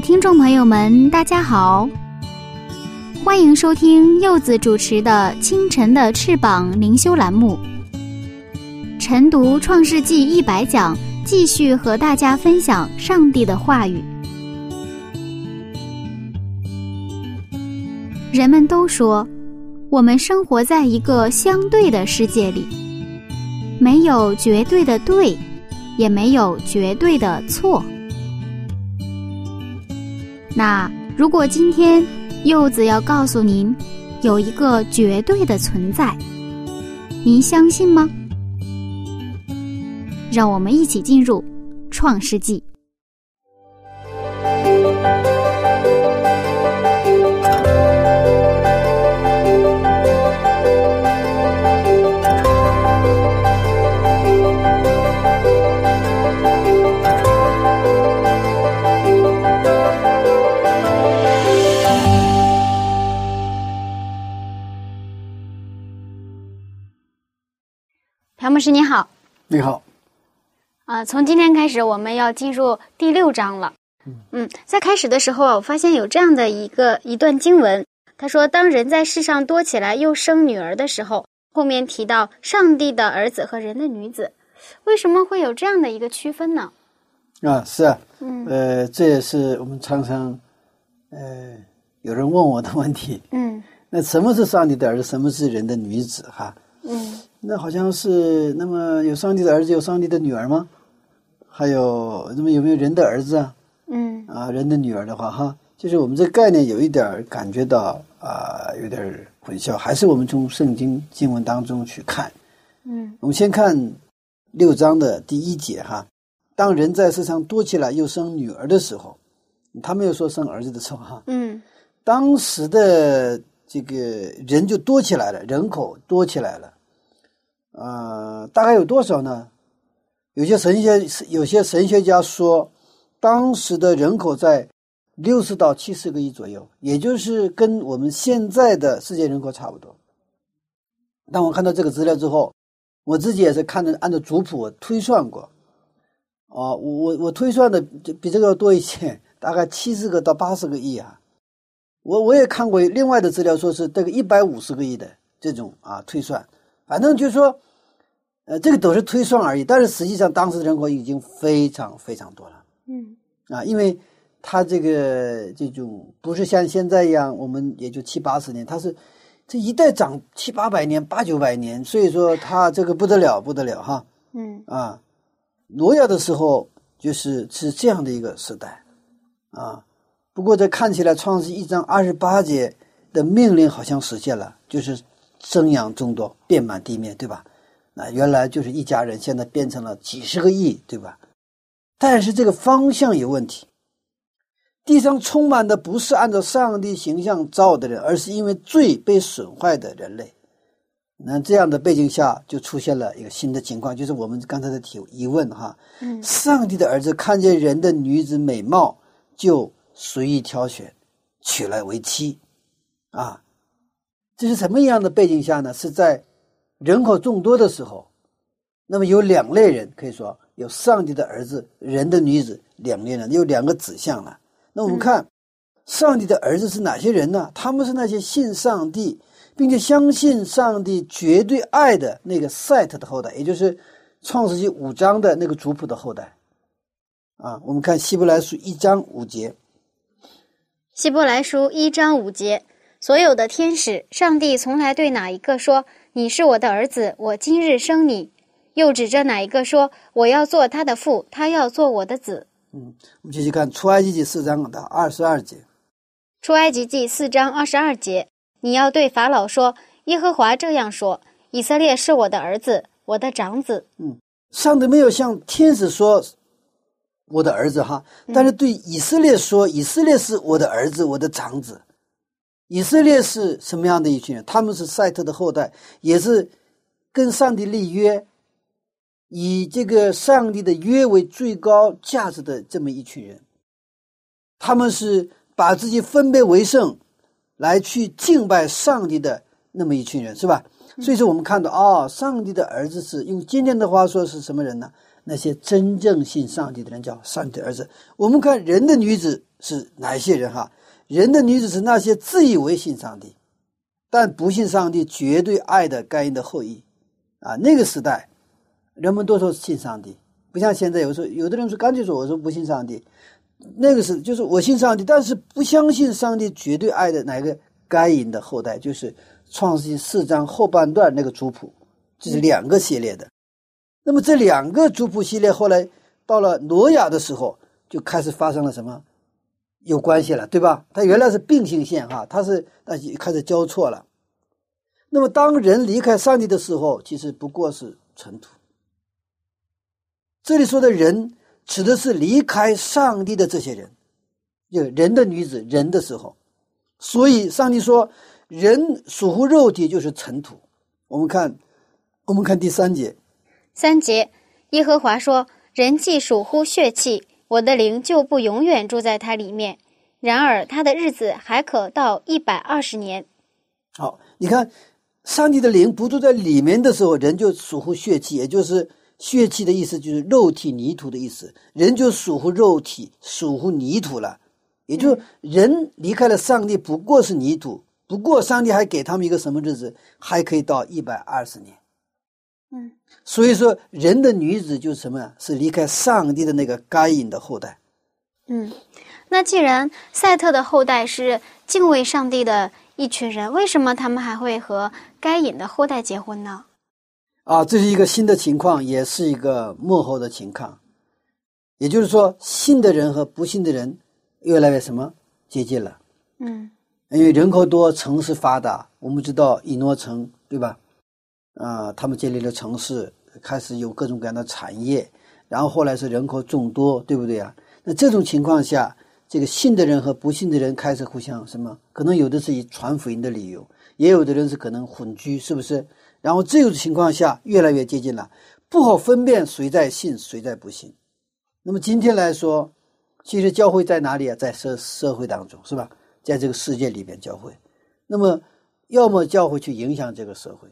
听众朋友们，大家好，欢迎收听柚子主持的《清晨的翅膀》灵修栏目。晨读《创世纪》一百讲，继续和大家分享上帝的话语。人们都说，我们生活在一个相对的世界里，没有绝对的对，也没有绝对的错。那如果今天柚子要告诉您，有一个绝对的存在，您相信吗？让我们一起进入《创世纪》。师，你好。你好。啊，从今天开始，我们要进入第六章了。嗯，在开始的时候啊，我发现有这样的一个一段经文，他说：“当人在世上多起来，又生女儿的时候，后面提到上帝的儿子和人的女子，为什么会有这样的一个区分呢？”啊，是啊，嗯，呃，这也是我们常常，呃，有人问我的问题。嗯，那什么是上帝的儿子？什么是人的女子？哈，嗯，那好像是那么有上帝的儿子，有上帝的女儿吗？还有，那么有没有人的儿子啊？嗯，啊，人的女儿的话，哈，就是我们这概念有一点感觉到啊，有点混淆，还是我们从圣经经文当中去看。嗯，我们先看六章的第一节哈，当人在世上多起来又生女儿的时候，他没有说生儿子的时候哈。嗯，当时的这个人就多起来了，人口多起来了，呃，大概有多少呢？有些神学有些神学家说，当时的人口在六十到七十个亿左右，也就是跟我们现在的世界人口差不多。当我看到这个资料之后，我自己也是看着按照族谱推算过，哦，我我我推算的比这个要多一些，大概七十个到八十个亿啊。我我也看过另外的资料，说是这个一百五十个亿的这种啊推算，反正就是说。呃，这个都是推算而已，但是实际上当时的人口已经非常非常多了。嗯，啊，因为它这个这种不是像现在一样，我们也就七八十年，它是这一代长七八百年、八九百年，所以说它这个不得了，不得了哈。嗯，啊，挪亚的时候就是是这样的一个时代，啊，不过这看起来创世一章二十八节的命令好像实现了，就是生养众多，遍满地面，对吧？那原来就是一家人，现在变成了几十个亿，对吧？但是这个方向有问题。地上充满的不是按照上帝形象造的人，而是因为罪被损坏的人类。那这样的背景下，就出现了一个新的情况，就是我们刚才的提疑问哈。嗯。上帝的儿子看见人的女子美貌，就随意挑选，娶来为妻。啊，这是什么样的背景下呢？是在。人口众多的时候，那么有两类人，可以说有上帝的儿子、人的女子两类人，有两个指向了。那我们看，上帝的儿子是哪些人呢？他们是那些信上帝，并且相信上帝绝对爱的那个赛特的后代，也就是创世纪五章的那个族谱的后代。啊，我们看希伯来书一章五节。希伯来书一章五节，所有的天使，上帝从来对哪一个说？你是我的儿子，我今日生你。又指着哪一个说：“我要做他的父，他要做我的子。”嗯，我们继续看出埃及记四章的二十二节。出埃及记四章二十二节，你要对法老说：“耶和华这样说：以色列是我的儿子，我的长子。嗯，上帝没有向天使说我的儿子哈，但是对以色列说，以色列是我的儿子，我的长子。以色列是什么样的一群人？他们是赛特的后代，也是跟上帝立约，以这个上帝的约为最高价值的这么一群人。他们是把自己分别为圣，来去敬拜上帝的那么一群人，是吧？所以说，我们看到啊，上帝的儿子是用今天的话说是什么人呢？那些真正信上帝的人叫上帝的儿子。我们看人的女子是哪一些人哈？人的女子是那些自以为信上帝，但不信上帝绝对爱的该隐的后裔，啊，那个时代，人们都说信上帝，不像现在有时候有的人说干脆说我说不信上帝，那个是就是我信上帝，但是不相信上帝绝对爱的哪个该隐的后代，就是创世纪四章后半段那个族谱，这是两个系列的。那么这两个族谱系列后来到了挪亚的时候，就开始发生了什么？有关系了，对吧？它原来是并行线哈，它是那开始交错了。那么当人离开上帝的时候，其实不过是尘土。这里说的人指的是离开上帝的这些人，就人的女子人的时候。所以上帝说，人属乎肉体就是尘土。我们看，我们看第三节。三节，耶和华说：“人既属乎血气。”我的灵就不永远住在它里面，然而他的日子还可到一百二十年。好，你看，上帝的灵不住在里面的时候，人就属乎血气，也就是血气的意思就是肉体泥土的意思，人就属乎肉体，属乎泥土了。也就人离开了上帝，不过是泥土，不过上帝还给他们一个什么日子，还可以到一百二十年。嗯，所以说，人的女子就是什么呀？是离开上帝的那个该隐的后代。嗯，那既然赛特的后代是敬畏上帝的一群人，为什么他们还会和该隐的后代结婚呢？啊，这是一个新的情况，也是一个幕后的情况。也就是说，信的人和不信的人越来越什么接近了。嗯，因为人口多，城市发达，我们知道以诺城，对吧？啊，他们建立了城市，开始有各种各样的产业，然后后来是人口众多，对不对啊？那这种情况下，这个信的人和不信的人开始互相什么？可能有的是以传福音的理由，也有的人是可能混居，是不是？然后这种情况下越来越接近了，不好分辨谁在信，谁在不信。那么今天来说，其实教会在哪里啊？在社社会当中，是吧？在这个世界里边，教会，那么要么教会去影响这个社会。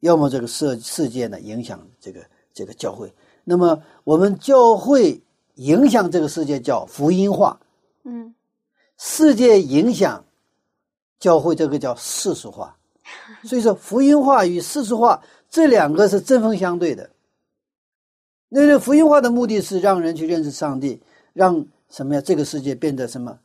要么这个世世界呢影响这个这个教会，那么我们教会影响这个世界叫福音化，嗯，世界影响教会这个叫世俗化，所以说福音化与世俗化这两个是针锋相对的。那个福音化的目的是让人去认识上帝，让什么呀？这个世界变得什么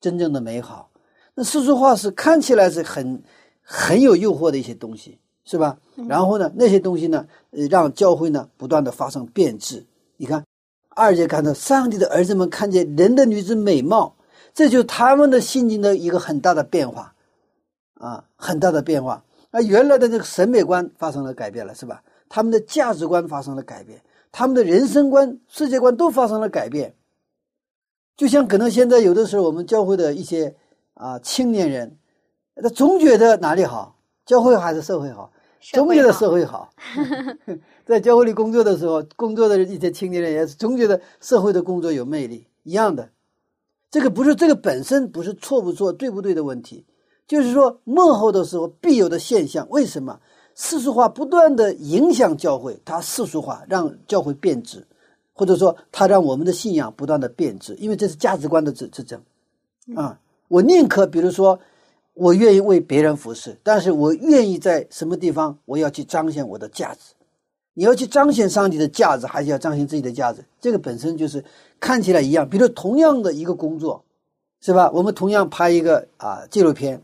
真正的美好。那世俗化是看起来是很很有诱惑的一些东西。是吧？然后呢，那些东西呢，呃，让教会呢不断的发生变质。你看，二节看到上帝的儿子们看见人的女子美貌，这就是他们的心境的一个很大的变化，啊，很大的变化。那原来的这个审美观发生了改变了，是吧？他们的价值观发生了改变，他们的人生观、世界观都发生了改变。就像可能现在有的时候，我们教会的一些啊青年人，他总觉得哪里好，教会还是社会好。总觉得社会好，在教会里工作的时候，工作的一些青年人也是总觉得社会的工作有魅力一样的。这个不是这个本身不是错不错、对不对的问题，就是说幕后的时候必有的现象。为什么世俗化不断的影响教会？它世俗化让教会变质，或者说它让我们的信仰不断的变质，因为这是价值观的之之争啊！我宁可比如说。我愿意为别人服侍，但是我愿意在什么地方，我要去彰显我的价值。你要去彰显上帝的价值，还是要彰显自己的价值？这个本身就是看起来一样。比如同样的一个工作，是吧？我们同样拍一个啊纪录片，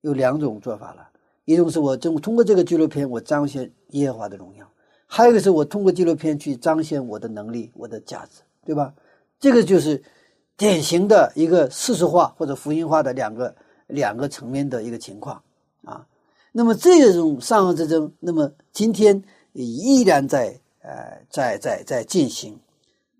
有两种做法了。一种是我通通过这个纪录片，我彰显耶和华的荣耀；还有一个是我通过纪录片去彰显我的能力、我的价值，对吧？这个就是典型的一个事实化或者福音化的两个。两个层面的一个情况，啊，那么这种善恶之争，那么今天依然在呃在在在进行。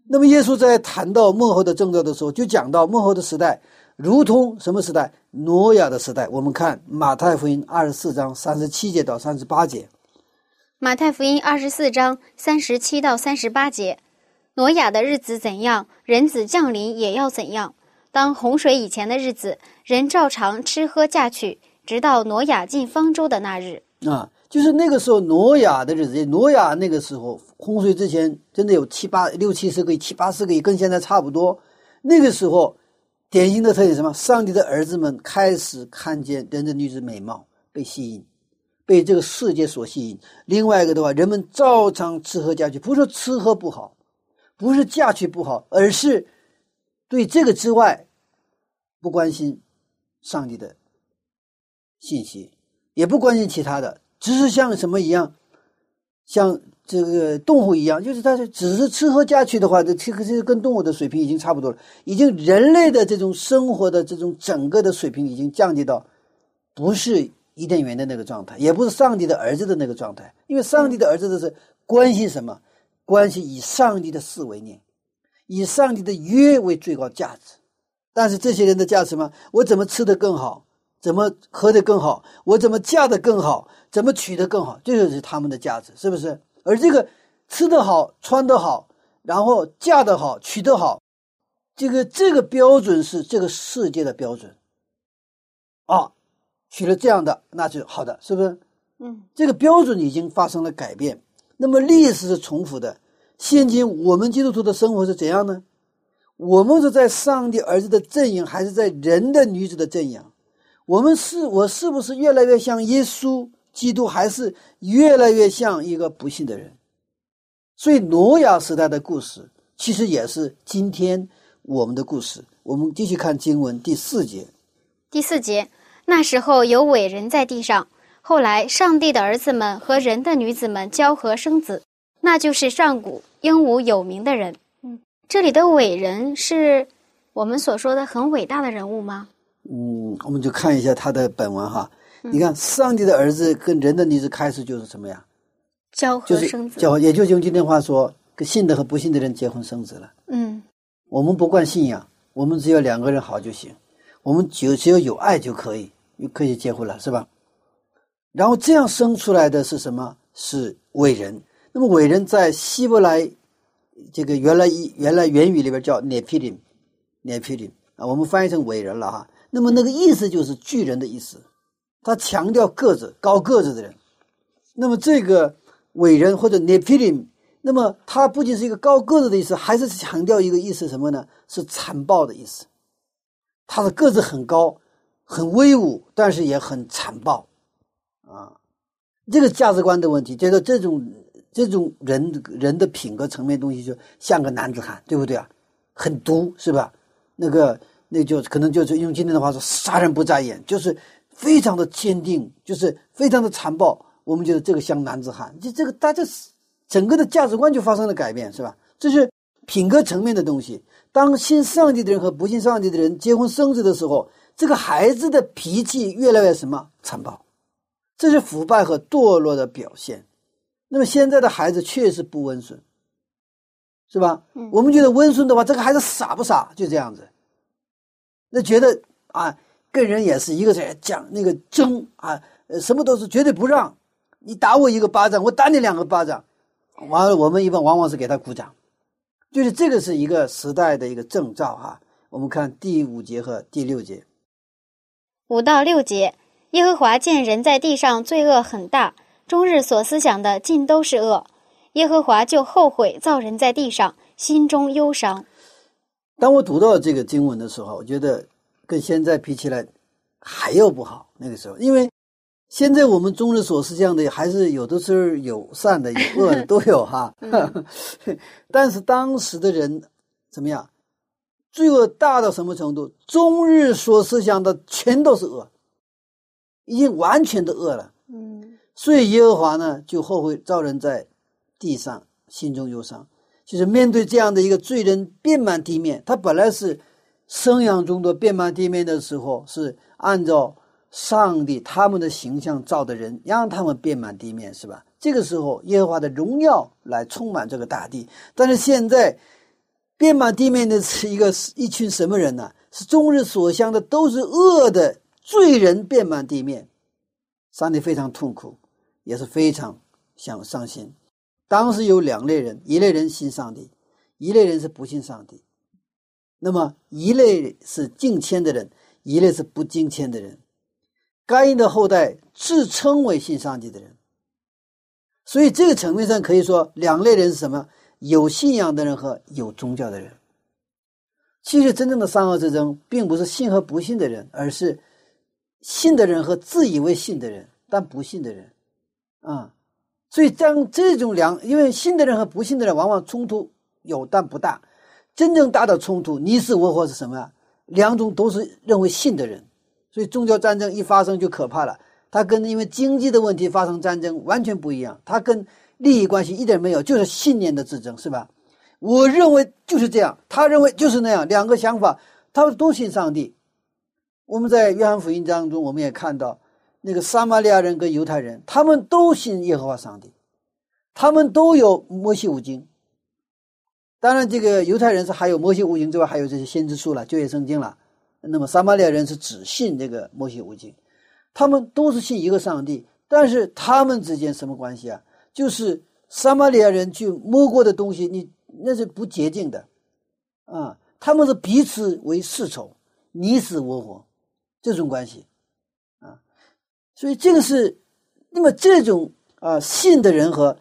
那么耶稣在谈到幕后的征兆的时候，就讲到幕后的时代，如同什么时代？挪亚的时代。我们看马太福音二十四章三十七节到三十八节。马太福音二十四章三十七到三十八节，挪亚的日子怎样，人子降临也要怎样。当洪水以前的日子，人照常吃喝嫁娶，直到挪亚进方舟的那日。啊。就是那个时候，挪亚的日子，挪亚那个时候洪水之前，真的有七八六七十个亿、七八十个亿，跟现在差不多。那个时候，典型的特点什么？上帝的儿子们开始看见人的女子美貌，被吸引，被这个世界所吸引。另外一个的话，人们照常吃喝嫁娶，不是吃喝不好，不是嫁娶不好，而是对这个之外不关心上帝的信息，也不关心其他的。只是像什么一样，像这个动物一样，就是它是只是吃喝嫁娶的话，这其实跟动物的水平已经差不多了。已经人类的这种生活的这种整个的水平已经降低到，不是伊甸园的那个状态，也不是上帝的儿子的那个状态。因为上帝的儿子的是关心什么？关心以上帝的事为念，以上帝的约为最高价值。但是这些人的价值吗？我怎么吃得更好？怎么喝得更好？我怎么嫁得更好？怎么娶得更好？这就是他们的价值，是不是？而这个吃得好、穿得好，然后嫁得好、娶得好，这个这个标准是这个世界的标准啊。娶了这样的，那就好的，是不是？嗯，这个标准已经发生了改变。那么历史是重复的。现今我们基督徒的生活是怎样呢？我们是在上帝儿子的阵营，还是在人的女子的阵营？我们是，我是不是越来越像耶稣基督，还是越来越像一个不幸的人？所以，挪亚时代的故事其实也是今天我们的故事。我们继续看经文第四节。第四节，那时候有伟人在地上，后来上帝的儿子们和人的女子们交合生子，那就是上古英武有名的人。嗯，这里的伟人是我们所说的很伟大的人物吗？嗯，我们就看一下他的本文哈。你看，上帝的儿子跟人的女子开始就是什么呀？交合生子。交，也就是用今天话说，跟信的和不信的人结婚生子了。嗯，我们不管信仰，我们只要两个人好就行，我们只只要有爱就可以，就可以结婚了，是吧？然后这样生出来的是什么？是伟人。那么伟人在希伯来这个原来原来原语里边叫 Nephilim，Nephilim 啊，我们翻译成伟人了哈。那么那个意思就是巨人的意思，他强调个子高个子的人。那么这个伟人或者 Nephilim，那么他不仅是一个高个子的意思，还是强调一个意思什么呢？是残暴的意思。他的个子很高，很威武，但是也很残暴啊。这个价值观的问题，觉得这种这种人人的品格层面东西，就像个男子汉，对不对啊？很毒是吧？那个。那就可能就是用今天的话说，杀人不眨眼，就是非常的坚定，就是非常的残暴。我们觉得这个像男子汉，就这个大家整个的价值观就发生了改变，是吧？这是品格层面的东西。当信上帝的人和不信上帝的人结婚生子的时候，这个孩子的脾气越来越什么残暴，这是腐败和堕落的表现。那么现在的孩子确实不温顺，是吧？我们觉得温顺的话，这个孩子傻不傻？就这样子。那觉得啊，跟人也是一个在讲那个争啊，呃，什么都是绝对不让。你打我一个巴掌，我打你两个巴掌，完了，我们一般往往是给他鼓掌，就是这个是一个时代的一个征兆哈。我们看第五节和第六节，五到六节，耶和华见人在地上罪恶很大，终日所思想的尽都是恶，耶和华就后悔造人在地上，心中忧伤。当我读到这个经文的时候，我觉得跟现在比起来还要不好。那个时候，因为现在我们终日所思想的，还是有的时候有善的、有恶的 都有哈。但是当时的人怎么样？罪恶大到什么程度？终日所思想的全都是恶，已经完全的恶了。嗯。所以耶和华呢，就后悔造人在地上，心中忧伤。就是面对这样的一个罪人遍满地面，他本来是生养众多遍满地面的时候，是按照上帝他们的形象造的人，让他们遍满地面，是吧？这个时候，耶和华的荣耀来充满这个大地。但是现在，遍满地面的是一个一群什么人呢？是终日所向的都是恶的罪人，遍满地面。上帝非常痛苦，也是非常想伤心。当时有两类人：一类人信上帝，一类人是不信上帝。那么，一类是敬谦的人，一类是不敬谦的人。该隐的后代自称为信上帝的人，所以这个层面上可以说，两类人是什么？有信仰的人和有宗教的人。其实，真正的善恶之争，并不是信和不信的人，而是信的人和自以为信的人，但不信的人。啊，所以将这种两，因为信的人和不信的人往往冲突有，但不大。真正大的冲突，你死我活是什么呀？两种都是认为信的人，所以宗教战争一发生就可怕了。它跟因为经济的问题发生战争完全不一样，它跟利益关系一点没有，就是信念的之争，是吧？我认为就是这样，他认为就是那样，两个想法，他们都信上帝。我们在约翰福音当中，我们也看到那个撒玛利亚人跟犹太人，他们都信耶和华上帝，他们都有摩西五经。当然，这个犹太人是还有摩西五经之外，还有这些先知书了、旧约圣经了。那么撒玛利亚人是只信这个摩西五经，他们都是信一个上帝，但是他们之间什么关系啊？就是撒玛利亚人去摸过的东西，你。那是不洁净的，啊，他们是彼此为世仇，你死我活，这种关系，所以这个是，那么这种啊信的人和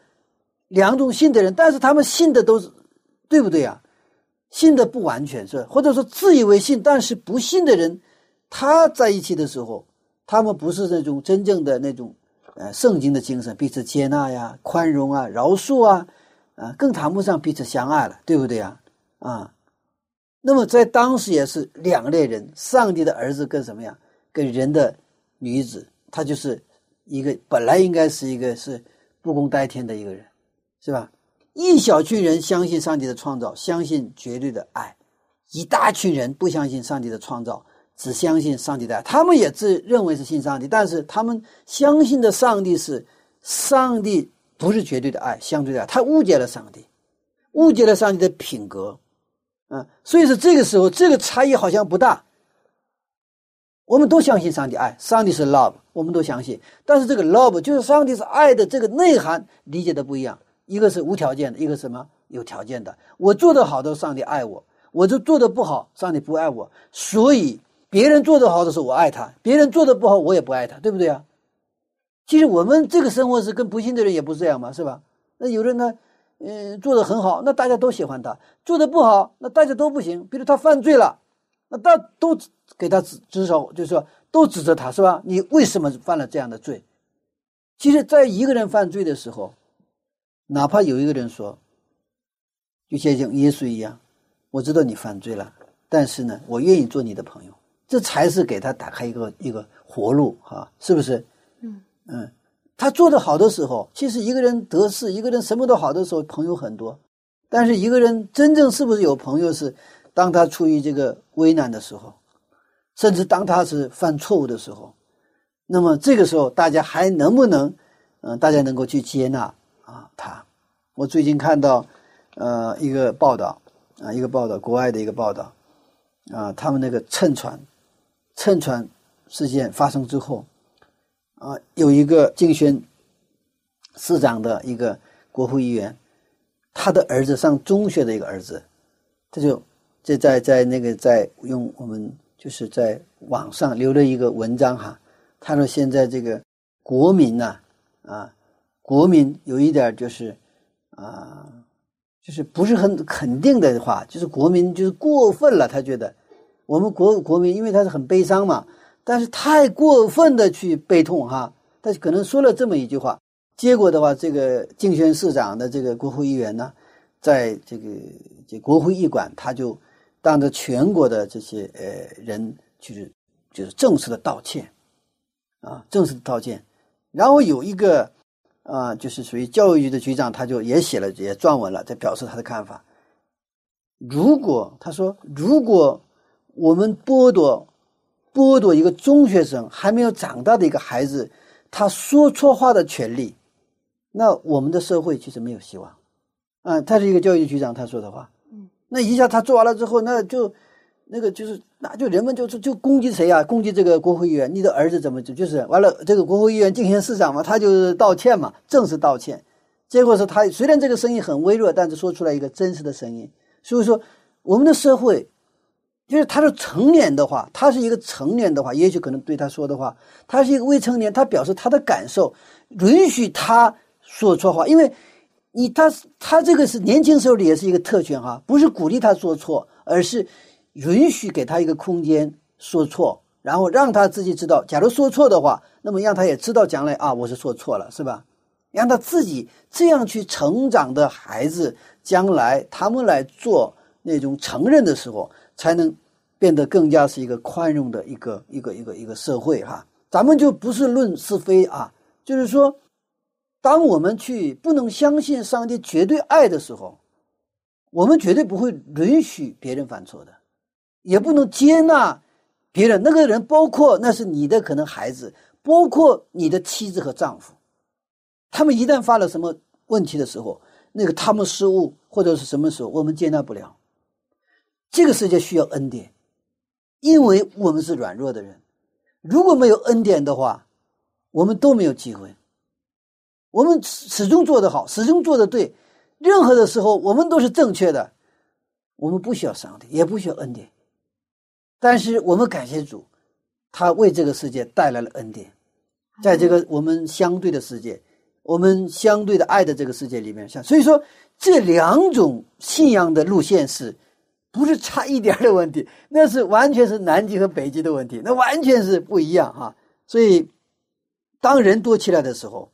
两种信的人，但是他们信的都是对不对啊？信的不完全是，或者说自以为信，但是不信的人，他在一起的时候，他们不是那种真正的那种呃圣经的精神，彼此接纳呀、宽容啊、饶恕啊。啊，更谈不上彼此相爱了，对不对呀？啊，那么在当时也是两类人，上帝的儿子跟什么呀？跟人的女子，他就是一个本来应该是一个是不共戴天的一个人，是吧？一小群人相信上帝的创造，相信绝对的爱；一大群人不相信上帝的创造，只相信上帝的爱。他们也自认为是信上帝，但是他们相信的上帝是上帝。不是绝对的爱，相对的爱，他误解了上帝，误解了上帝的品格，啊，所以说这个时候这个差异好像不大。我们都相信上帝爱，上帝是 love，我们都相信，但是这个 love 就是上帝是爱的这个内涵理解的不一样，一个是无条件的，一个什么有条件的。我做的好的上帝爱我，我就做的不好，上帝不爱我。所以别人做的好的时候我爱他，别人做的不好我也不爱他，对不对啊？其实我们这个生活是跟不幸的人也不是这样嘛，是吧？那有人呢，嗯，做的很好，那大家都喜欢他；做的不好，那大家都不行。比如他犯罪了，那大都给他指指手，就是说都指责他，是吧？你为什么犯了这样的罪？其实，在一个人犯罪的时候，哪怕有一个人说，就像像耶稣一样，我知道你犯罪了，但是呢，我愿意做你的朋友，这才是给他打开一个一个活路，哈，是不是？嗯。嗯，他做的好的时候，其实一个人得势，一个人什么都好的时候，朋友很多。但是一个人真正是不是有朋友，是当他处于这个危难的时候，甚至当他是犯错误的时候，那么这个时候大家还能不能，嗯，大家能够去接纳啊他？我最近看到，呃，一个报道啊，一个报道，国外的一个报道啊，他们那个乘船，乘船事件发生之后。啊，有一个竞选市长的一个国会议员，他的儿子上中学的一个儿子，他就就在在那个在用我们就是在网上留了一个文章哈，他说现在这个国民呐啊，国民有一点就是啊，就是不是很肯定的话，就是国民就是过分了，他觉得我们国国民因为他是很悲伤嘛。但是太过分的去悲痛哈，他可能说了这么一句话，结果的话，这个竞选市长的这个国会议员呢，在这个这国会议馆，他就当着全国的这些呃人，就是就是正式的道歉，啊，正式的道歉。然后有一个啊，就是属于教育局的局长，他就也写了也撰文了，在表示他的看法。如果他说，如果我们剥夺。剥夺一个中学生还没有长大的一个孩子他说错话的权利，那我们的社会其实没有希望。啊，他是一个教育局局长，他说的话，那一下他做完了之后，那就那个就是，那就人们就就就攻击谁啊？攻击这个国会议员，你的儿子怎么就就是完了？这个国会议员进行市长嘛，他就是道歉嘛，正式道歉。结果是他虽然这个声音很微弱，但是说出来一个真实的声音。所以说，我们的社会，就是他是成年的话，他是一个成年的话，也许可能对他说的话，他是一个未成年，他表示他的感受，允许他说错话，因为你他他这个是年轻时候的也是一个特权哈，不是鼓励他说错，而是允许给他一个空间说错，然后让他自己知道，假如说错的话，那么让他也知道将来啊，我是说错了，是吧？让他自己这样去成长的孩子，将来他们来做那种承认的时候，才能变得更加是一个宽容的一个一个一个一个社会哈。咱们就不是论是非啊，就是说，当我们去不能相信上帝绝对爱的时候，我们绝对不会允许别人犯错的，也不能接纳别人那个人，包括那是你的可能孩子，包括你的妻子和丈夫。他们一旦发了什么问题的时候，那个他们失误或者是什么时候，我们接纳不了。这个世界需要恩典，因为我们是软弱的人。如果没有恩典的话，我们都没有机会。我们始终做得好，始终做得对，任何的时候我们都是正确的。我们不需要上帝，也不需要恩典，但是我们感谢主，他为这个世界带来了恩典，在这个我们相对的世界。我们相对的爱的这个世界里面，像所以说这两种信仰的路线是，不是差一点的问题，那是完全是南极和北极的问题，那完全是不一样哈。所以，当人多起来的时候，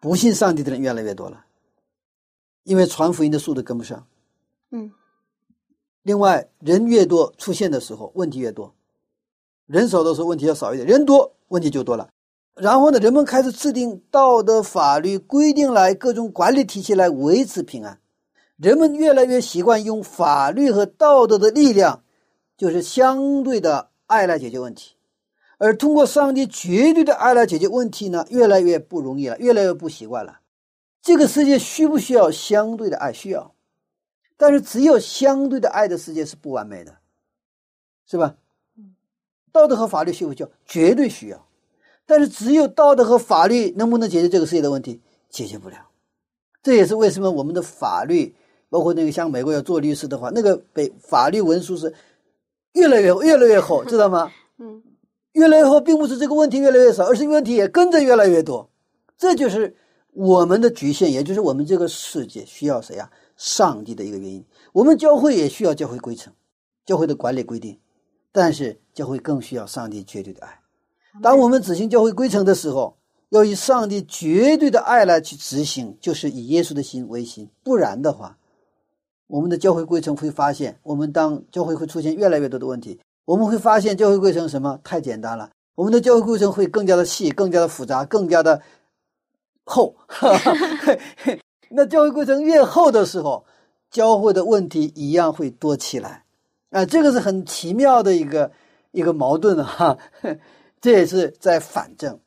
不信上帝的人越来越多了，因为传福音的速度跟不上。嗯。另外，人越多出现的时候，问题越多；人少的时候，问题要少一点；人多，问题就多了。然后呢，人们开始制定道德法律规定来各种管理体系来维持平安。人们越来越习惯用法律和道德的力量，就是相对的爱来解决问题，而通过上帝绝对的爱来解决问题呢，越来越不容易了，越来越不习惯了。这个世界需不需要相对的爱？需要，但是只有相对的爱的世界是不完美的，是吧？道德和法律需不需要？绝对需要。但是只有道德和法律能不能解决这个世界的问题？解决不了。这也是为什么我们的法律，包括那个像美国要做律师的话，那个北法律文书是越来越越来越厚，知道吗？嗯，越来越后，并不是这个问题越来越少，而是问题也跟着越来越多。这就是我们的局限，也就是我们这个世界需要谁呀？上帝的一个原因。我们教会也需要教会规程，教会的管理规定，但是教会更需要上帝绝对的爱。当我们执行教会规程的时候，要以上帝绝对的爱来去执行，就是以耶稣的心为心。不然的话，我们的教会规程会发现，我们当教会会出现越来越多的问题。我们会发现教会过程什么太简单了，我们的教会过程会更加的细、更加的复杂、更加的厚。那教会过程越厚的时候，教会的问题一样会多起来。啊，这个是很奇妙的一个一个矛盾哈。这也是在反证，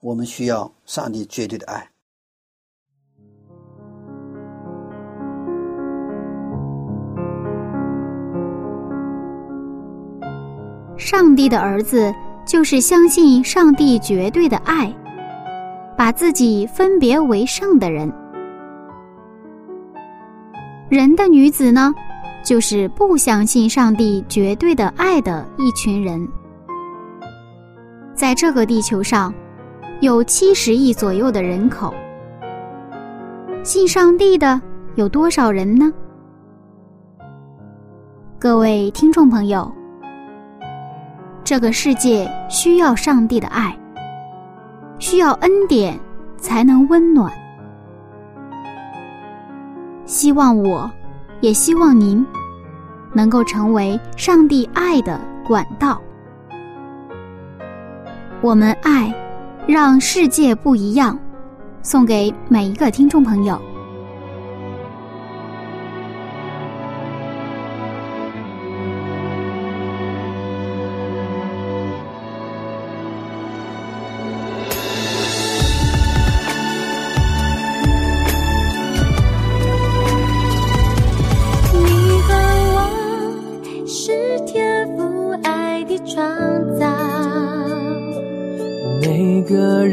我们需要上帝绝对的爱。上帝的儿子就是相信上帝绝对的爱，把自己分别为圣的人。人的女子呢，就是不相信上帝绝对的爱的一群人。在这个地球上，有七十亿左右的人口。信上帝的有多少人呢？各位听众朋友，这个世界需要上帝的爱，需要恩典才能温暖。希望我，也希望您，能够成为上帝爱的管道。我们爱，让世界不一样，送给每一个听众朋友。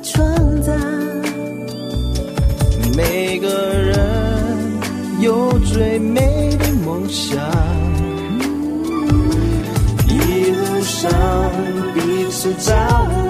创造，每个人有最美的梦想，一路上彼此照亮。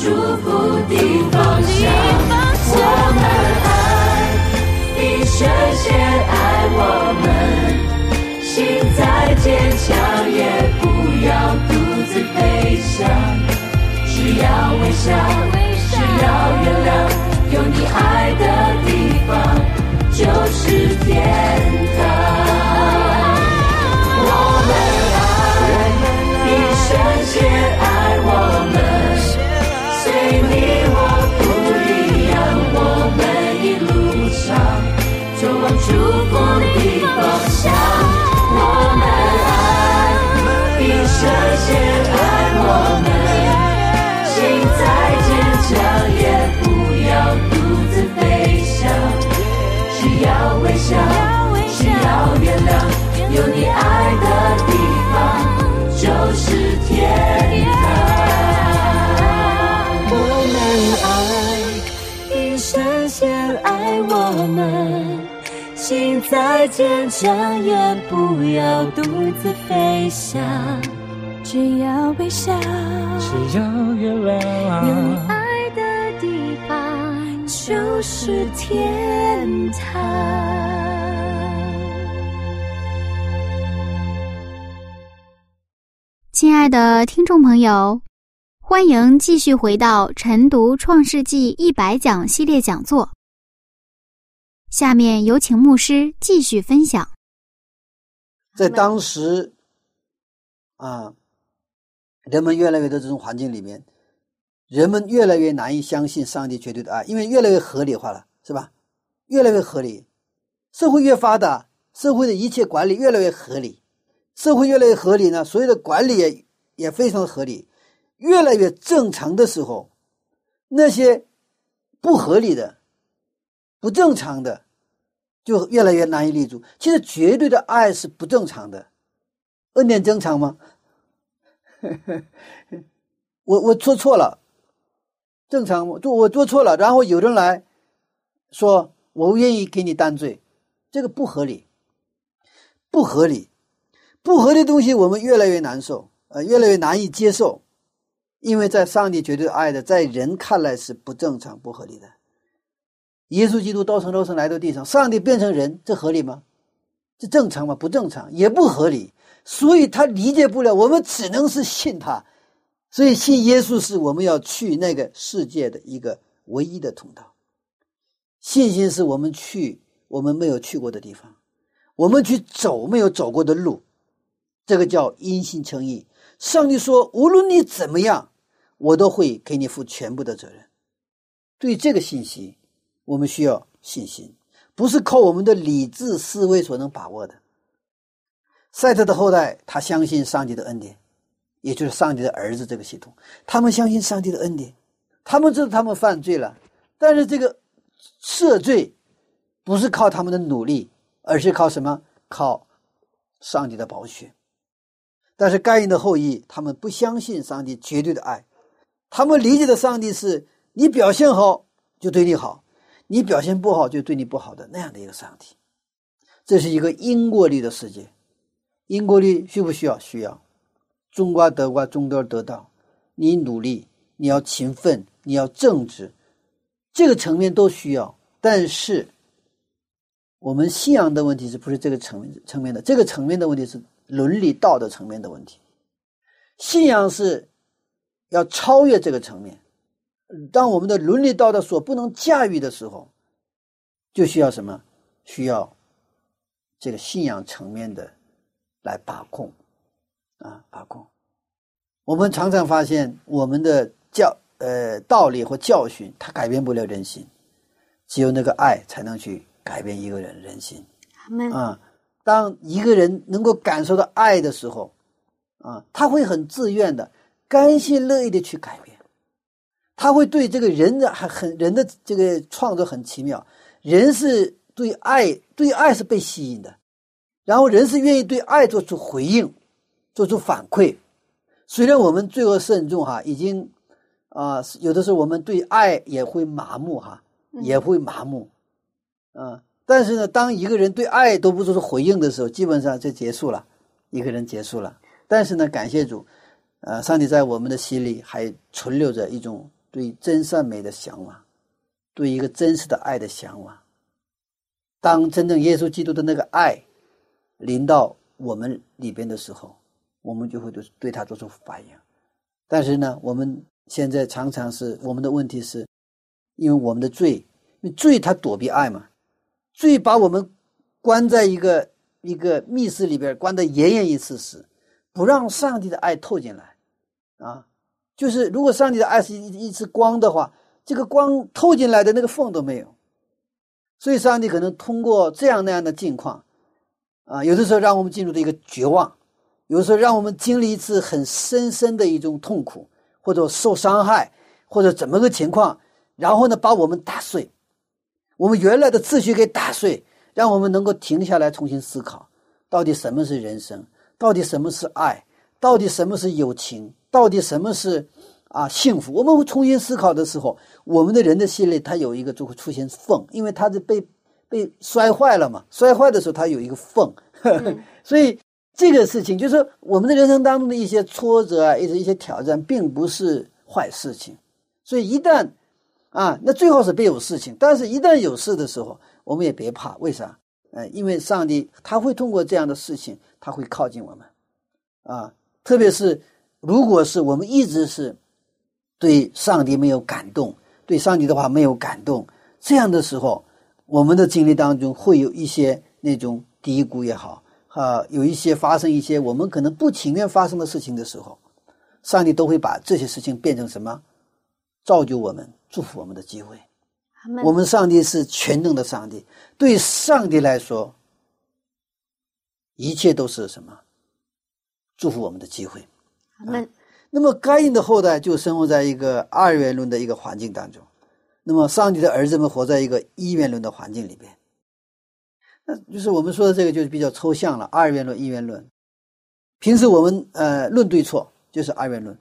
祝福的方向，我们爱，一生先爱我们心再坚强，也不要独自悲伤，只要微笑，只要原谅，有你爱的。坚强，也不要独自飞翔，只要微笑，只要月亮，有你爱的地方就是天堂。亲爱的听众朋友，欢迎继续回到晨读创世纪一百讲系列讲座。下面有请牧师继续分享。在当时啊人们越来越多这种环境里面人们越来越难以相信上帝绝对的爱因为越来越合理化了是吧？越来越合理社会越发达社会的一切管理越来越合理社会越来越合理呢所有的管理也也非常合理越来越正常的时候那些不合理的不正常的，就越来越难以立足。其实，绝对的爱是不正常的，恩典正常吗？我我做错了，正常做我做错了，然后有人来说我愿意给你担罪，这个不合理，不合理，不合理的东西我们越来越难受，呃，越来越难以接受，因为在上帝绝对爱的，在人看来是不正常、不合理的。耶稣基督道成肉身来到地上，上帝变成人，这合理吗？这正常吗？不正常，也不合理。所以他理解不了，我们只能是信他，所以信耶稣是我们要去那个世界的一个唯一的通道。信心是我们去我们没有去过的地方，我们去走没有走过的路，这个叫因信称义。上帝说，无论你怎么样，我都会给你负全部的责任。对这个信息，我们需要信心，不是靠我们的理智思维所能把握的。赛特的后代，他相信上帝的恩典，也就是上帝的儿子这个系统。他们相信上帝的恩典，他们知道他们犯罪了，但是这个赦罪不是靠他们的努力，而是靠什么？靠上帝的宝血。但是该隐的后裔，他们不相信上帝绝对的爱，他们理解的上帝是你表现好就对你好，你表现不好就对你不好的那样的一个上帝。这是一个因果律的世界。因果律需不需要？需要。种瓜得瓜，种豆得豆。你努力，你要勤奋，你要正直，这个层面都需要。但是，我们信仰的问题是不是这个层面层面的？这个层面的问题是伦理道德层面的问题。信仰是要超越这个层面。当我们的伦理道德所不能驾驭的时候，就需要什么？需要这个信仰层面的。来把控，啊，把控。我们常常发现，我们的教呃道理或教训，它改变不了人心，只有那个爱才能去改变一个人人心。啊，当一个人能够感受到爱的时候，啊，他会很自愿的、甘心乐意的去改变。他会对这个人的还很人的这个创作很奇妙，人是对爱对爱是被吸引的。然后人是愿意对爱做出回应，做出反馈。虽然我们罪恶深重哈，已经啊，有的时候我们对爱也会麻木哈，也会麻木，啊。但是呢，当一个人对爱都不做出回应的时候，基本上就结束了，一个人结束了。但是呢，感谢主，呃，上帝在我们的心里还存留着一种对真善美的向往，对一个真实的爱的向往。当真正耶稣基督的那个爱。临到我们里边的时候，我们就会对对他做出反应。但是呢，我们现在常常是我们的问题是，因为我们的罪，因为罪它躲避爱嘛，罪把我们关在一个一个密室里边，关得严严实实，不让上帝的爱透进来啊。就是如果上帝的爱是一一次光的话，这个光透进来的那个缝都没有，所以上帝可能通过这样那样的境况。啊，有的时候让我们进入的一个绝望，有的时候让我们经历一次很深深的一种痛苦，或者受伤害，或者怎么个情况，然后呢，把我们打碎，我们原来的秩序给打碎，让我们能够停下来重新思考，到底什么是人生，到底什么是爱，到底什么是友情，到底什么是啊幸福？我们会重新思考的时候，我们的人的心里它有一个就会出现缝，因为它是被。被摔坏了嘛？摔坏的时候，它有一个缝，所以这个事情就是我们的人生当中的一些挫折啊，一些一些挑战，并不是坏事情。所以一旦啊，那最好是别有事情。但是一旦有事的时候，我们也别怕。为啥？呃，因为上帝他会通过这样的事情，他会靠近我们啊。特别是如果是我们一直是对上帝没有感动，对上帝的话没有感动，这样的时候。我们的经历当中会有一些那种低谷也好，啊，有一些发生一些我们可能不情愿发生的事情的时候，上帝都会把这些事情变成什么？造就我们、祝福我们的机会。我们上帝是全能的上帝，对上帝来说，一切都是什么？祝福我们的机会。那那么，该隐的后代就生活在一个二元论的一个环境当中，那么上帝的儿子们活在一个一元论的环境里边。那就是我们说的这个，就是比较抽象了。二元论、一元论，平时我们呃论对错就是二元论。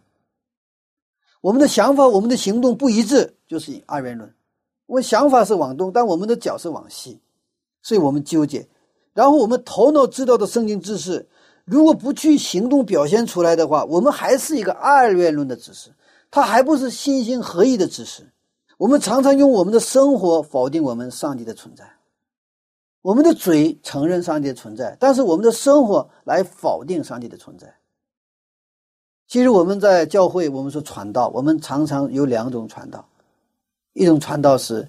我们的想法、我们的行动不一致，就是二元论。我们想法是往东，但我们的脚是往西，所以我们纠结。然后我们头脑知道的圣经知识，如果不去行动表现出来的话，我们还是一个二元论的知识，它还不是心心合一的知识。我们常常用我们的生活否定我们上帝的存在，我们的嘴承认上帝的存在，但是我们的生活来否定上帝的存在。其实我们在教会，我们说传道，我们常常有两种传道。一种传道是，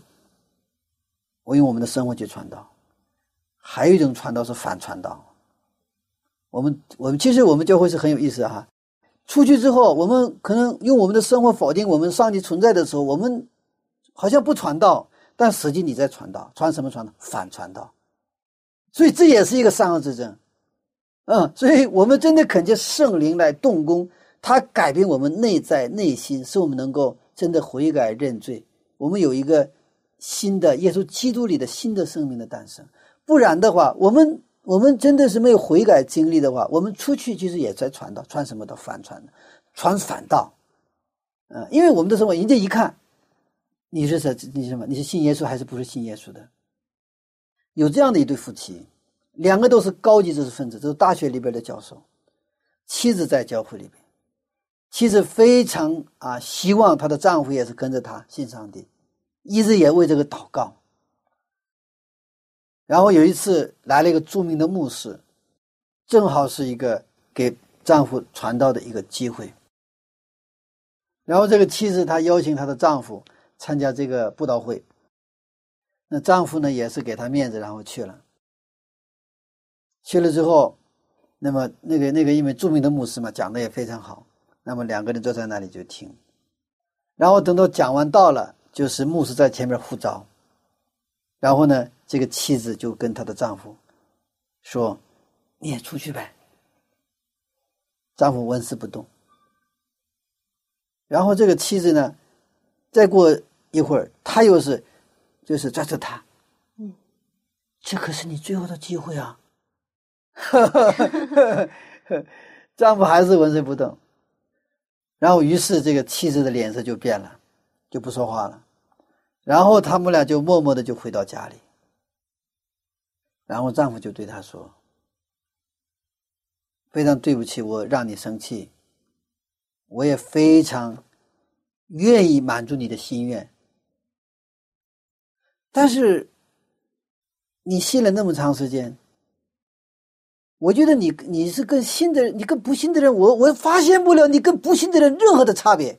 我用我们的生活去传道；还有一种传道是反传道。我们我们其实我们教会是很有意思哈。出去之后，我们可能用我们的生活否定我们上帝存在的时候，我们好像不传道，但实际你在传道，传什么传道？反传道。所以这也是一个善恶之争。嗯，所以我们真的恳求圣灵来动工，他改变我们内在内心，使我们能够真的悔改认罪。我们有一个新的耶稣基督里的新的生命的诞生，不然的话，我们我们真的是没有悔改经历的话，我们出去其实也在传道，传什么的反传的，传反道，嗯，因为我们的生活，人家一看，你是什你什么？你是信耶稣还是不是信耶稣的？有这样的一对夫妻，两个都是高级知识分子，都是大学里边的教授，妻子在教会里边。妻子非常啊，希望她的丈夫也是跟着她信上帝，一直也为这个祷告。然后有一次来了一个著名的牧师，正好是一个给丈夫传道的一个机会。然后这个妻子她邀请她的丈夫参加这个布道会，那丈夫呢也是给她面子，然后去了。去了之后，那么那个那个因为著名的牧师嘛，讲的也非常好。那么两个人坐在那里就听，然后等到讲完到了，就是牧师在前面呼召，然后呢，这个妻子就跟她的丈夫说：“你也出去呗。”丈夫纹丝不动。然后这个妻子呢，再过一会儿，他又是就是抓住他，嗯，这可是你最后的机会啊！丈夫还是纹丝不动。然后，于是这个妻子的脸色就变了，就不说话了。然后他们俩就默默的就回到家里。然后丈夫就对她说：“非常对不起，我让你生气。我也非常愿意满足你的心愿，但是你信了那么长时间。”我觉得你你是跟信的人，你跟不信的人，我我发现不了你跟不信的人任何的差别。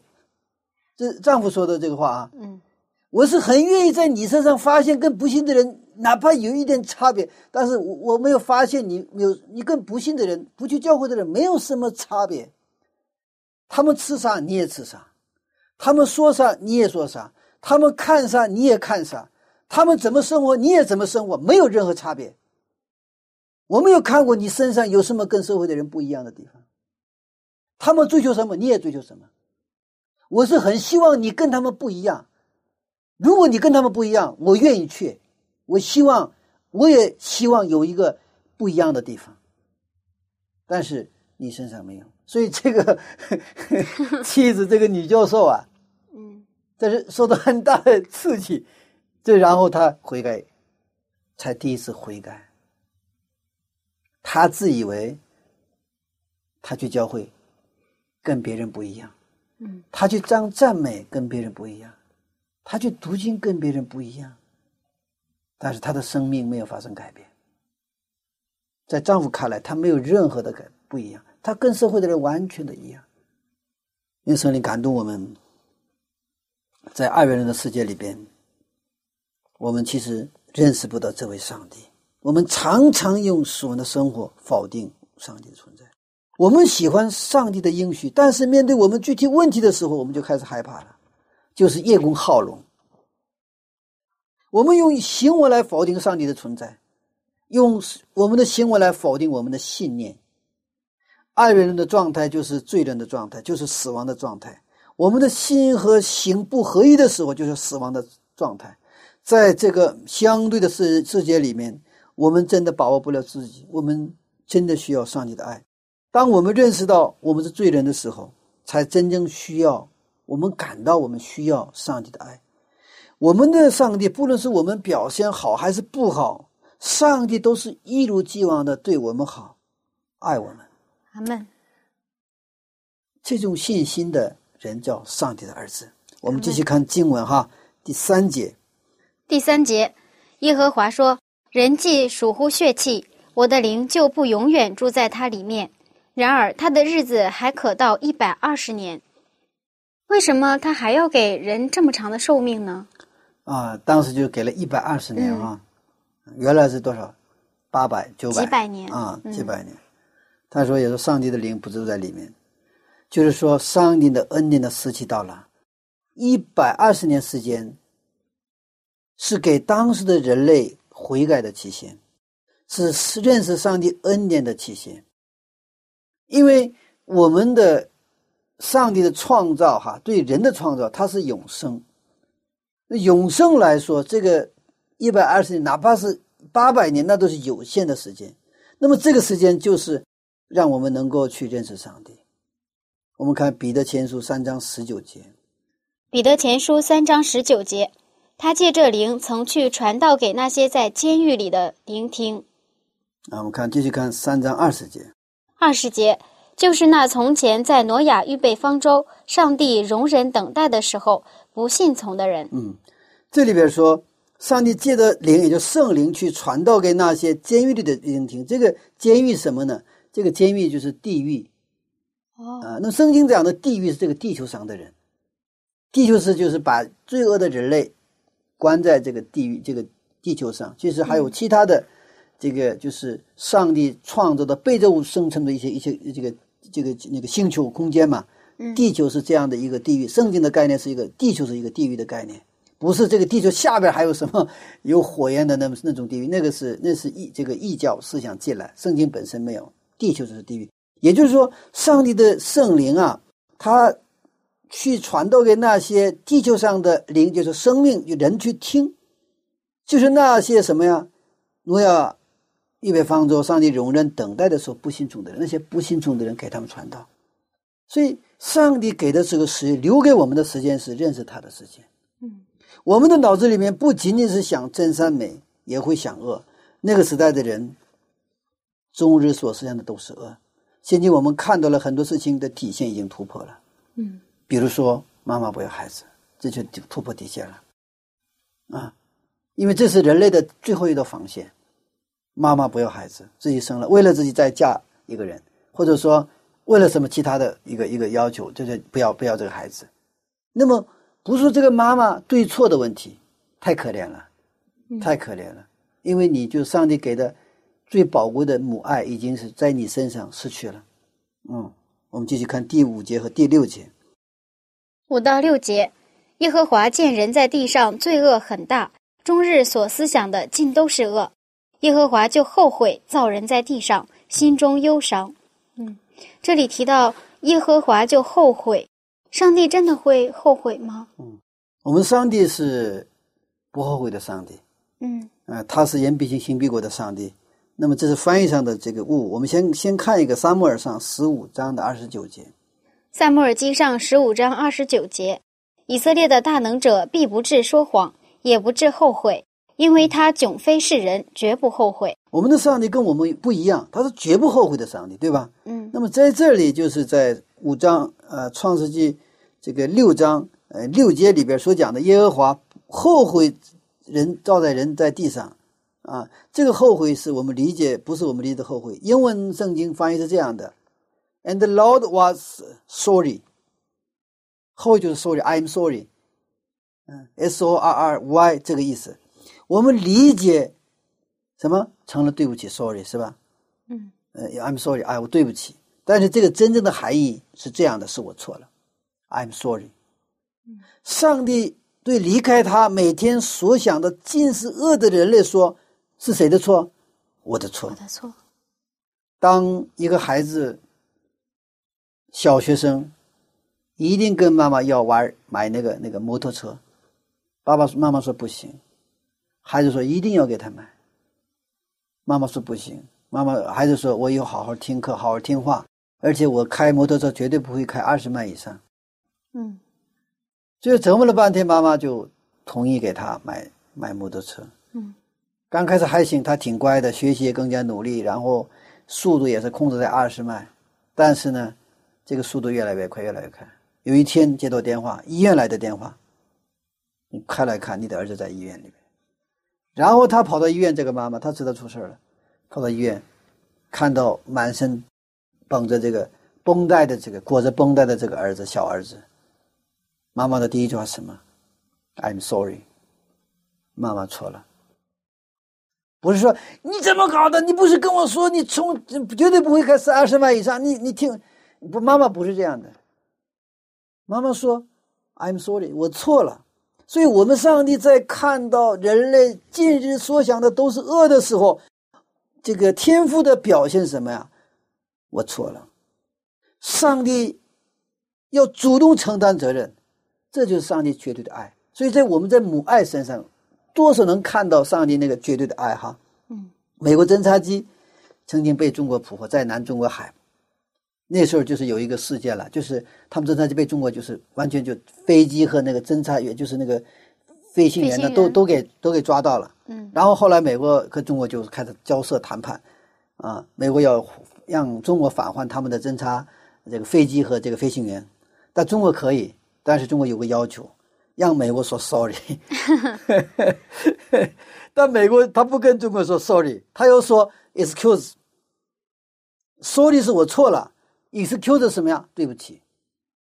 这丈夫说的这个话啊，嗯，我是很愿意在你身上发现跟不信的人哪怕有一点差别，但是我我没有发现你有你跟不信的人不去教会的人没有什么差别。他们吃啥你也吃啥，他们说啥你也说啥，他们看啥你也看啥，他们怎么生活你也怎么生活，没有任何差别。我没有看过你身上有什么跟社会的人不一样的地方。他们追求什么，你也追求什么。我是很希望你跟他们不一样。如果你跟他们不一样，我愿意去。我希望，我也希望有一个不一样的地方。但是你身上没有，所以这个 妻子，这个女教授啊，嗯，这是受到很大的刺激，这然后她悔改，才第一次悔改。他自以为他去教会跟别人不一样，嗯，他去赞赞美跟别人不一样，他就读经跟别人不一样，但是他的生命没有发生改变。在丈夫看来，他没有任何的改不一样，他跟社会的人完全的一样。因为圣灵感动我们，在二元人的世界里边，我们其实认识不到这位上帝。我们常常用死亡的生活否定上帝的存在，我们喜欢上帝的应许，但是面对我们具体问题的时候，我们就开始害怕了，就是叶公好龙。我们用行为来否定上帝的存在，用我们的行为来否定我们的信念。爱人的状态就是罪人的状态，就是死亡的状态。我们的心和行不合一的时候，就是死亡的状态。在这个相对的世世界里面，我们真的把握不了自己。我们真的需要上帝的爱。当我们认识到我们是罪人的时候，才真正需要我们感到我们需要上帝的爱。我们的上帝，不论是我们表现好还是不好，上帝都是一如既往的对我们好，爱我们。阿门。这种信心的。人叫上帝的儿子。我们继续看经文哈，第三节。第三节，耶和华说：“人既属乎血气，我的灵就不永远住在他里面。然而他的日子还可到一百二十年。为什么他还要给人这么长的寿命呢？”啊，当时就给了一百二十年啊。原来是多少？八百、九百？几百年啊？几百年。他说：“也是上帝的灵不住在里面。”就是说，上帝的恩典的时期到了，一百二十年时间，是给当时的人类悔改的期限，是认识上帝恩典的期限。因为我们的上帝的创造，哈，对人的创造，它是永生。那永生来说，这个一百二十年，哪怕是八百年，那都是有限的时间。那么，这个时间就是让我们能够去认识上帝。我们看彼得前书三章十九节，彼得前书三章十九节，他借这灵曾去传道给那些在监狱里的聆听。啊，我们看继续看三章二十节，二十节就是那从前在挪亚预备方舟，上帝容忍等待的时候不信从的人。嗯，这里边说上帝借着灵，也就圣灵去传道给那些监狱里的聆听。这个监狱什么呢？这个监狱就是地狱。啊，那圣经讲的地狱是这个地球上的人，地球是就是把罪恶的人类关在这个地狱这个地球上。其实还有其他的，这个就是上帝创造的被造物生成的一些一些这个这个那个星球空间嘛。地球是这样的一个地域。圣经的概念是一个地球是一个地域的概念，不是这个地球下边还有什么有火焰的那么那种地域，那个是那是异这个异教思想进来，圣经本身没有，地球就是地狱。也就是说，上帝的圣灵啊，他去传道给那些地球上的灵，就是生命就人去听，就是那些什么呀？诺亚预备方舟，上帝容忍等待的时候不信从的人，那些不信从的人给他们传道。所以，上帝给的这个时间，留给我们的时间是认识他的时间。嗯，我们的脑子里面不仅仅是想真善美，也会想恶。那个时代的人，终日所思想的都是恶。现今我们看到了很多事情的底线已经突破了，嗯，比如说妈妈不要孩子，这就突破底线了，啊，因为这是人类的最后一道防线，妈妈不要孩子，自己生了，为了自己再嫁一个人，或者说为了什么其他的一个一个要求，就是不要不要这个孩子，那么不是这个妈妈对错的问题，太可怜了，太可怜了，因为你就上帝给的。最宝贵的母爱已经是在你身上失去了。嗯，我们继续看第五节和第六节。五到六节，耶和华见人在地上罪恶很大，终日所思想的尽都是恶，耶和华就后悔造人在地上，心中忧伤。嗯，这里提到耶和华就后悔，上帝真的会后悔吗？嗯，我们上帝是不后悔的上帝。嗯，啊，他是言必行，行必果的上帝。那么这是翻译上的这个误。我们先先看一个《撒母耳上》十五章的二十九节，《撒母耳记上》十五章二十九节：以色列的大能者必不至说谎，也不至后悔，因为他迥非世人，绝不后悔。我们的上帝跟我们不一样，他是绝不后悔的上帝，对吧？嗯。那么在这里就是在五章呃《创世纪》这个六章呃六节里边所讲的耶和华后悔人造在人在地上。啊，这个后悔是我们理解，不是我们理解的后悔。英文圣经翻译是这样的：“And the Lord was sorry。”后就是 “sorry”，“I'm sorry”。嗯，“S O R R Y” 这个意思，我们理解什么成了对不起，“sorry” 是吧？嗯，呃，“I'm sorry”，哎，我对不起。但是这个真正的含义是这样的：是我错了，I'm sorry。上帝对离开他每天所想的尽是恶的人类说：“是谁的错？我的错。”我的错。当一个孩子，小学生，一定跟妈妈要玩买那个那个摩托车，爸爸妈妈说不行，孩子说一定要给他买。妈妈说不行，妈妈孩子说我以后好好听课，好好听话，而且我开摩托车绝对不会开二十迈以上。嗯。最后折磨了半天，妈妈就同意给他买买摩托车。嗯，刚开始还行，他挺乖的，学习也更加努力，然后速度也是控制在二十迈。但是呢，这个速度越来越快，越来越快。有一天接到电话，医院来的电话，你快来看，你的儿子在医院里面。然后他跑到医院，这个妈妈他知道出事了，跑到医院，看到满身绑着这个绷带的这个裹着绷带的这个儿子，小儿子。妈妈的第一句话什么？I'm sorry，妈妈错了。不是说你怎么搞的？你不是跟我说你从绝对不会开三二十万以上？你你听，不，妈妈不是这样的。妈妈说：“I'm sorry，我错了。”所以，我们上帝在看到人类近日所想的都是恶的时候，这个天赋的表现是什么呀？我错了。上帝要主动承担责任。这就是上帝绝对的爱，所以在我们在母爱身上，多少能看到上帝那个绝对的爱哈。嗯，美国侦察机曾经被中国捕获在南中国海，那时候就是有一个事件了，就是他们侦察机被中国就是完全就飞机和那个侦察员，就是那个飞行员呢，都都给都给抓到了。嗯，然后后来美国和中国就开始交涉谈判，啊，美国要让中国返还他们的侦察这个飞机和这个飞行员，但中国可以。但是中国有个要求，让美国说 sorry，但美国他不跟中国说 sorry，他又说 excuse。sorry 是我错了，excuse 什么呀？对不起。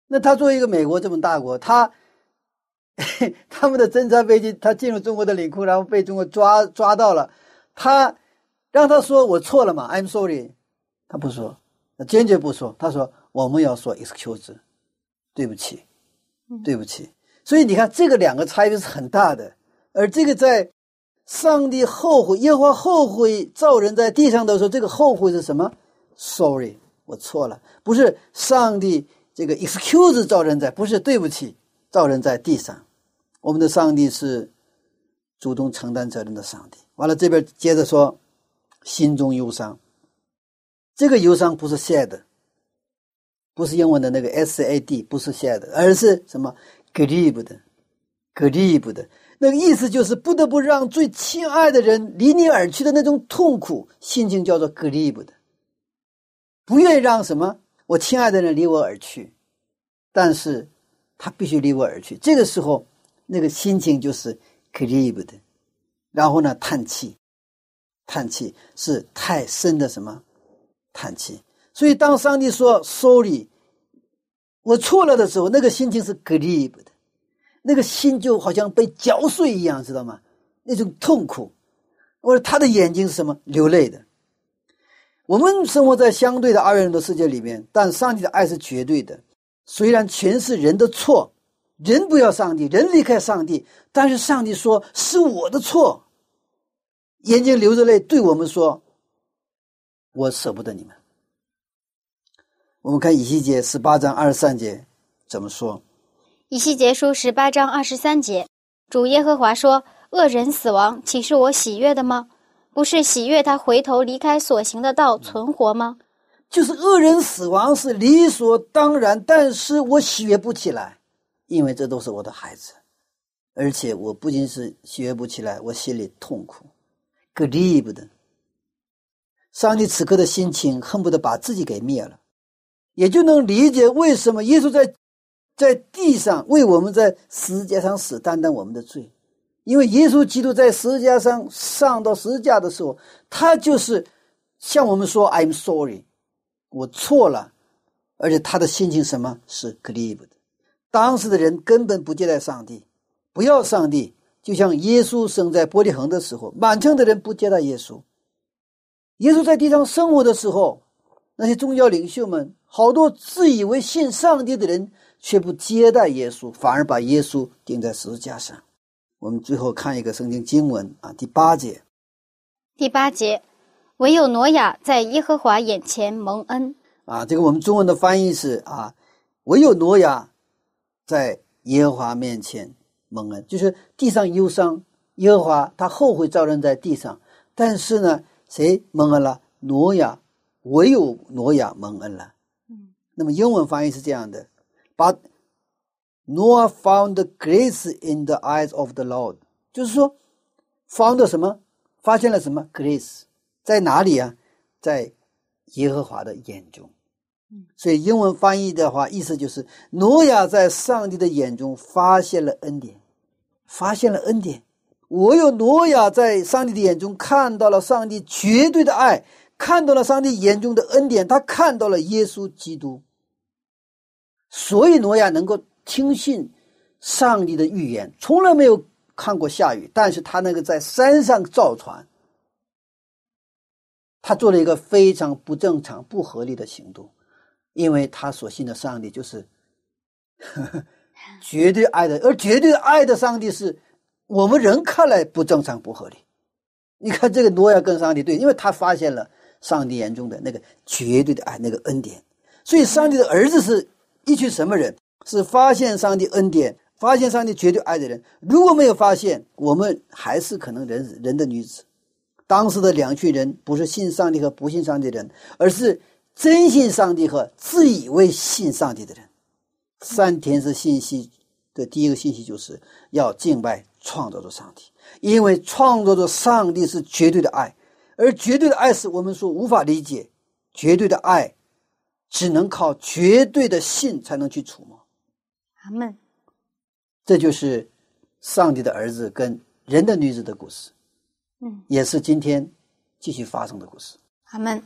那他作为一个美国这么大国，他 他们的侦察飞机他进入中国的领空，然后被中国抓抓到了，他让他说我错了嘛？I'm sorry，他不说，坚决不说。他说我们要说 excuse，对不起。对不起，所以你看，这个两个差别是很大的。而这个在上帝后悔，耶和华后悔造人在地上的时候，这个后悔是什么？Sorry，我错了，不是上帝这个 excuse 造人在，不是对不起造人在地上。我们的上帝是主动承担责任的上帝。完了，这边接着说，心中忧伤，这个忧伤不是 sad。不是英文的那个 S A D，不是 sad，而是什么 grieve 的，grieve 的那个意思就是不得不让最亲爱的人离你而去的那种痛苦心情叫做 grieve 的，不愿意让什么我亲爱的人离我而去，但是他必须离我而去，这个时候那个心情就是 grieve 的，然后呢叹气，叹气是太深的什么叹气。所以，当上帝说 “sorry”，我错了的时候，那个心情是 grieve 的，那个心就好像被嚼碎一样，知道吗？那种痛苦。我说他的眼睛是什么？流泪的。我们生活在相对的二元论的世界里面，但上帝的爱是绝对的。虽然全是人的错，人不要上帝，人离开上帝，但是上帝说是我的错，眼睛流着泪对我们说：“我舍不得你们。”我们看以西结十八章二十三节怎么说？以西结书十八章二十三节，主耶和华说：“恶人死亡，岂是我喜悦的吗？不是喜悦他回头离开所行的道存活吗？就是恶人死亡是理所当然，但是我喜悦不起来，因为这都是我的孩子，而且我不仅是喜悦不起来，我心里痛苦，grieve 的。上帝此刻的心情恨不得把自己给灭了。”也就能理解为什么耶稣在在地上为我们在十字架上死，担当我们的罪。因为耶稣基督在十字架上上到十字架的时候，他就是向我们说：“I'm sorry，我错了。”而且他的心情什么是 grieve 的。当时的人根本不接待上帝，不要上帝，就像耶稣生在伯利恒的时候，满城的人不接待耶稣。耶稣在地上生活的时候。那些宗教领袖们，好多自以为信上帝的人，却不接待耶稣，反而把耶稣钉在十字架上。我们最后看一个圣经经文啊，第八节。第八节，唯有挪亚在耶和华眼前蒙恩。啊，这个我们中文的翻译是啊，唯有挪亚在耶和华面前蒙恩，就是地上忧伤，耶和华他后悔造人在地上，但是呢，谁蒙恩了？挪亚。唯有挪亚蒙恩了。嗯，那么英文翻译是这样的：But Noah found grace in the eyes of the Lord。就是说，found 什么？发现了什么？grace 在哪里啊？在耶和华的眼中。嗯，所以英文翻译的话，意思就是挪亚在上帝的眼中发现了恩典，发现了恩典。我有挪亚在上帝的眼中看到了上帝绝对的爱。看到了上帝眼中的恩典，他看到了耶稣基督，所以挪亚能够听信上帝的预言，从来没有看过下雨，但是他那个在山上造船，他做了一个非常不正常、不合理的行动，因为他所信的上帝就是呵呵 绝对爱的，而绝对爱的上帝是我们人看来不正常、不合理。你看这个挪亚跟上帝对，因为他发现了。上帝眼中的那个绝对的爱，那个恩典。所以，上帝的儿子是一群什么人？是发现上帝恩典、发现上帝绝对爱的人。如果没有发现，我们还是可能人人的女子。当时的两群人不是信上帝和不信上帝的人，而是真信上帝和自以为信上帝的人。三天是信息的第一个信息，就是要敬拜创造着上帝，因为创造着上帝是绝对的爱。而绝对的爱是我们所无法理解，绝对的爱只能靠绝对的信才能去触摸。阿门。这就是上帝的儿子跟人的女子的故事，嗯，也是今天继续发生的故事。阿门。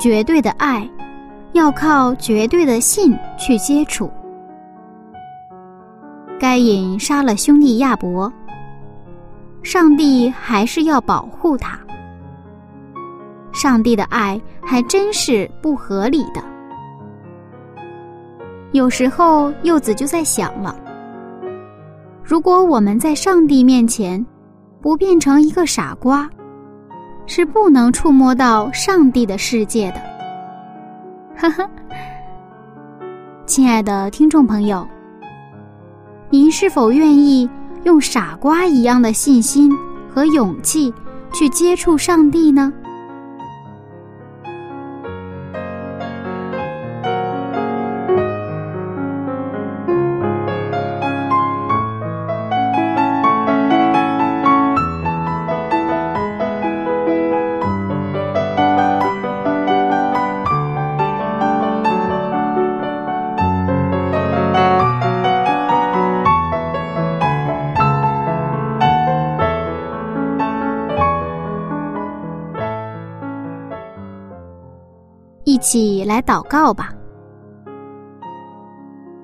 绝对的爱，要靠绝对的信去接触。该隐杀了兄弟亚伯，上帝还是要保护他。上帝的爱还真是不合理的。有时候柚子就在想了：如果我们在上帝面前不变成一个傻瓜。是不能触摸到上帝的世界的，呵呵。亲爱的听众朋友，您是否愿意用傻瓜一样的信心和勇气去接触上帝呢？祷告吧。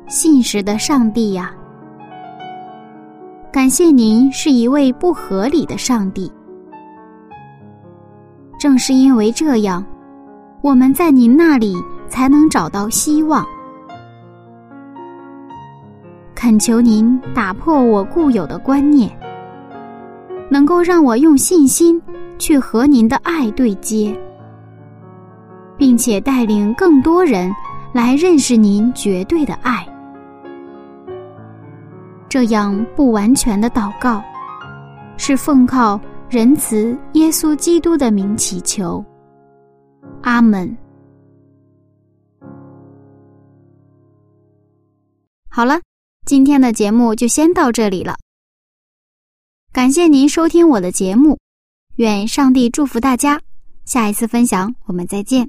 信实的上帝呀，感谢您是一位不合理的上帝。正是因为这样，我们在您那里才能找到希望。恳求您打破我固有的观念，能够让我用信心去和您的爱对接，并且带领更多人来认识您绝对的爱。这样不完全的祷告，是奉靠仁慈耶稣基督的名祈求。阿门。好了，今天的节目就先到这里了。感谢您收听我的节目，愿上帝祝福大家。下一次分享我们再见，